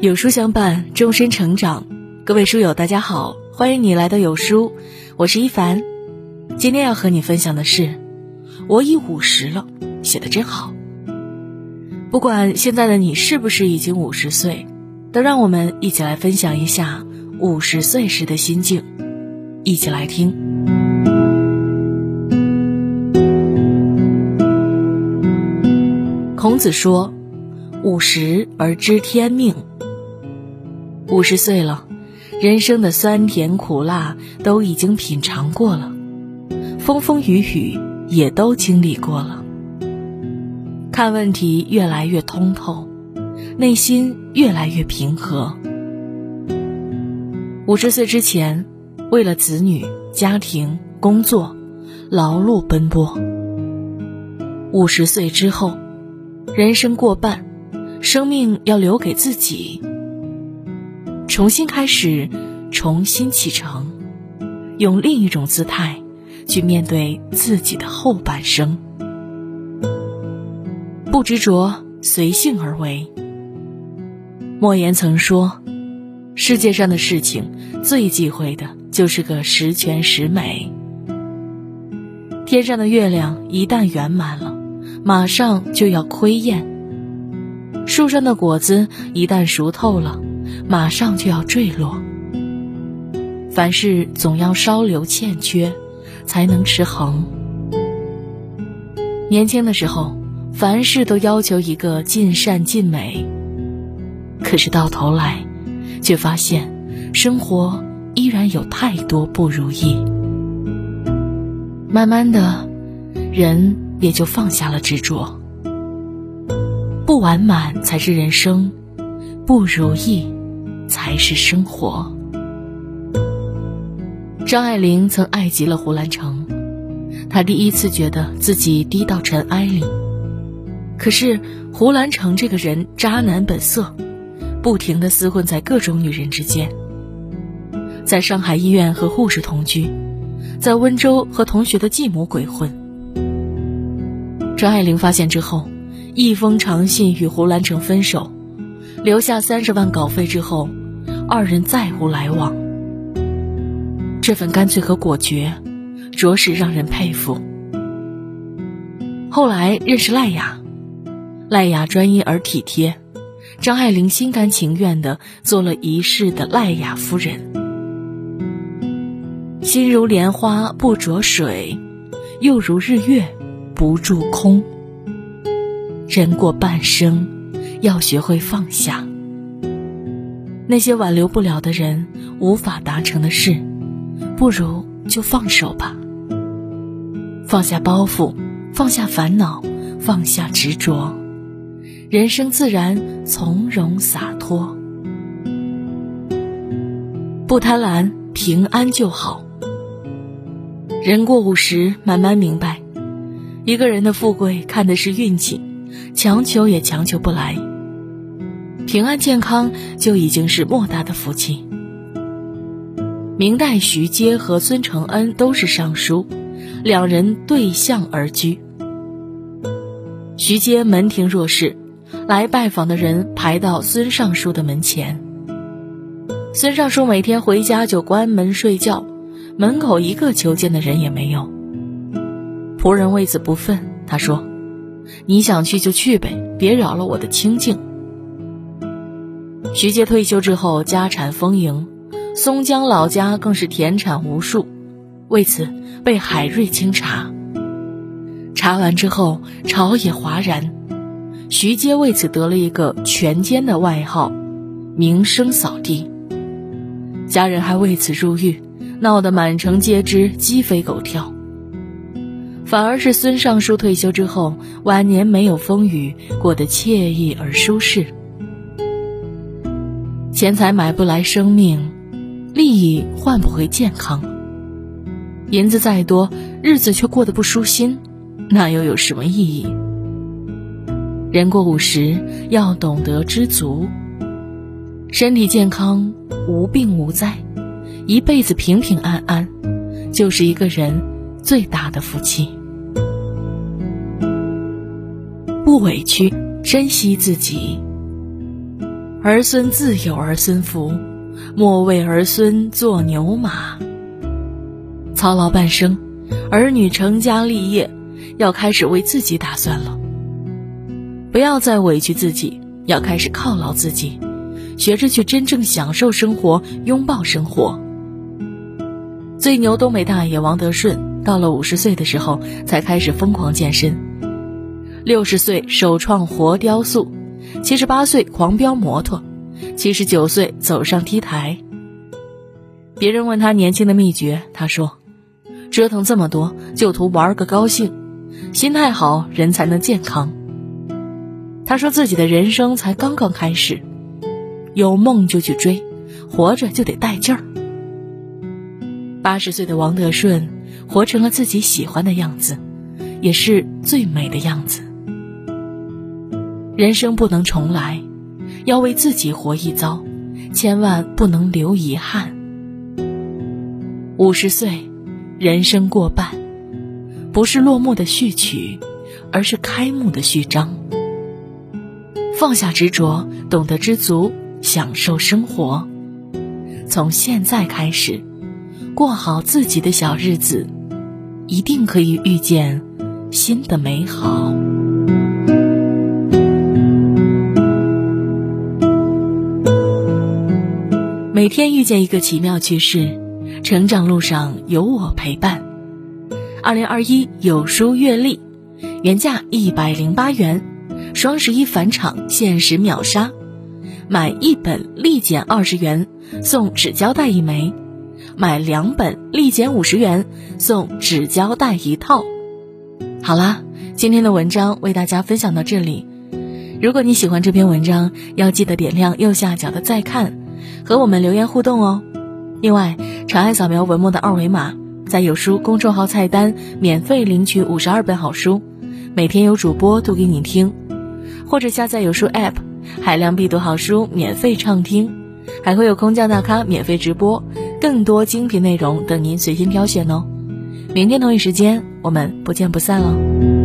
有书相伴，终身成长。各位书友，大家好，欢迎你来到有书，我是一凡。今天要和你分享的是，我已五十了，写的真好。不管现在的你是不是已经五十岁，都让我们一起来分享一下五十岁时的心境。一起来听。孔子说：“五十而知天命。”五十岁了，人生的酸甜苦辣都已经品尝过了，风风雨雨也都经历过了，看问题越来越通透，内心越来越平和。五十岁之前，为了子女、家庭、工作，劳碌奔波；五十岁之后，人生过半，生命要留给自己。重新开始，重新启程，用另一种姿态去面对自己的后半生。不执着，随性而为。莫言曾说：“世界上的事情最忌讳的就是个十全十美。天上的月亮一旦圆满了，马上就要亏厌；树上的果子一旦熟透了。”马上就要坠落。凡事总要稍留欠缺，才能持恒。年轻的时候，凡事都要求一个尽善尽美，可是到头来，却发现生活依然有太多不如意。慢慢的，人也就放下了执着。不完满才是人生，不如意。才是生活。张爱玲曾爱极了胡兰成，她第一次觉得自己低到尘埃里。可是胡兰成这个人渣男本色，不停的厮混在各种女人之间，在上海医院和护士同居，在温州和同学的继母鬼混。张爱玲发现之后，一封长信与胡兰成分手，留下三十万稿费之后。二人再无来往，这份干脆和果决，着实让人佩服。后来认识赖雅，赖雅专一而体贴，张爱玲心甘情愿的做了一世的赖雅夫人。心如莲花不着水，又如日月不住空。人过半生，要学会放下。那些挽留不了的人，无法达成的事，不如就放手吧。放下包袱，放下烦恼，放下执着，人生自然从容洒脱。不贪婪，平安就好。人过五十，慢慢明白，一个人的富贵看的是运气，强求也强求不来。平安健康就已经是莫大的福气。明代徐阶和孙承恩都是尚书，两人对向而居。徐阶门庭若市，来拜访的人排到孙尚书的门前。孙尚书每天回家就关门睡觉，门口一个求见的人也没有。仆人为此不忿，他说：“你想去就去呗，别扰了我的清静。”徐阶退休之后，家产丰盈，松江老家更是田产无数，为此被海瑞清查。查完之后，朝野哗然，徐阶为此得了一个“权奸”的外号，名声扫地。家人还为此入狱，闹得满城皆知，鸡飞狗跳。反而是孙尚书退休之后，晚年没有风雨，过得惬意而舒适。钱财买不来生命，利益换不回健康。银子再多，日子却过得不舒心，那又有什么意义？人过五十，要懂得知足。身体健康，无病无灾，一辈子平平安安，就是一个人最大的福气。不委屈，珍惜自己。儿孙自有儿孙福，莫为儿孙做牛马。操劳半生，儿女成家立业，要开始为自己打算了。不要再委屈自己，要开始犒劳自己，学着去真正享受生活，拥抱生活。最牛东北大爷王德顺，到了五十岁的时候才开始疯狂健身，六十岁首创活雕塑，七十八岁狂飙摩托，七十九岁走上 T 台。别人问他年轻的秘诀，他说：“折腾这么多，就图玩个高兴，心态好，人才能健康。”他说自己的人生才刚刚开始，有梦就去追，活着就得带劲儿。八十岁的王德顺活成了自己喜欢的样子，也是最美的样子。人生不能重来，要为自己活一遭，千万不能留遗憾。五十岁，人生过半，不是落幕的序曲，而是开幕的序章。放下执着，懂得知足，享受生活。从现在开始，过好自己的小日子，一定可以遇见新的美好。每天遇见一个奇妙趣事，成长路上有我陪伴。二零二一有书阅历，原价一百零八元。双十一返场，限时秒杀！买一本立减二十元，送纸胶带一枚；买两本立减五十元，送纸胶带一套。好啦，今天的文章为大家分享到这里。如果你喜欢这篇文章，要记得点亮右下角的再看，和我们留言互动哦。另外，长按扫描文末的二维码，在有书公众号菜单免费领取五十二本好书，每天有主播读给你听。或者下载有书 App，海量必读好书免费畅听，还会有空降大咖免费直播，更多精品内容等您随心挑选哦。明天同一时间，我们不见不散哦。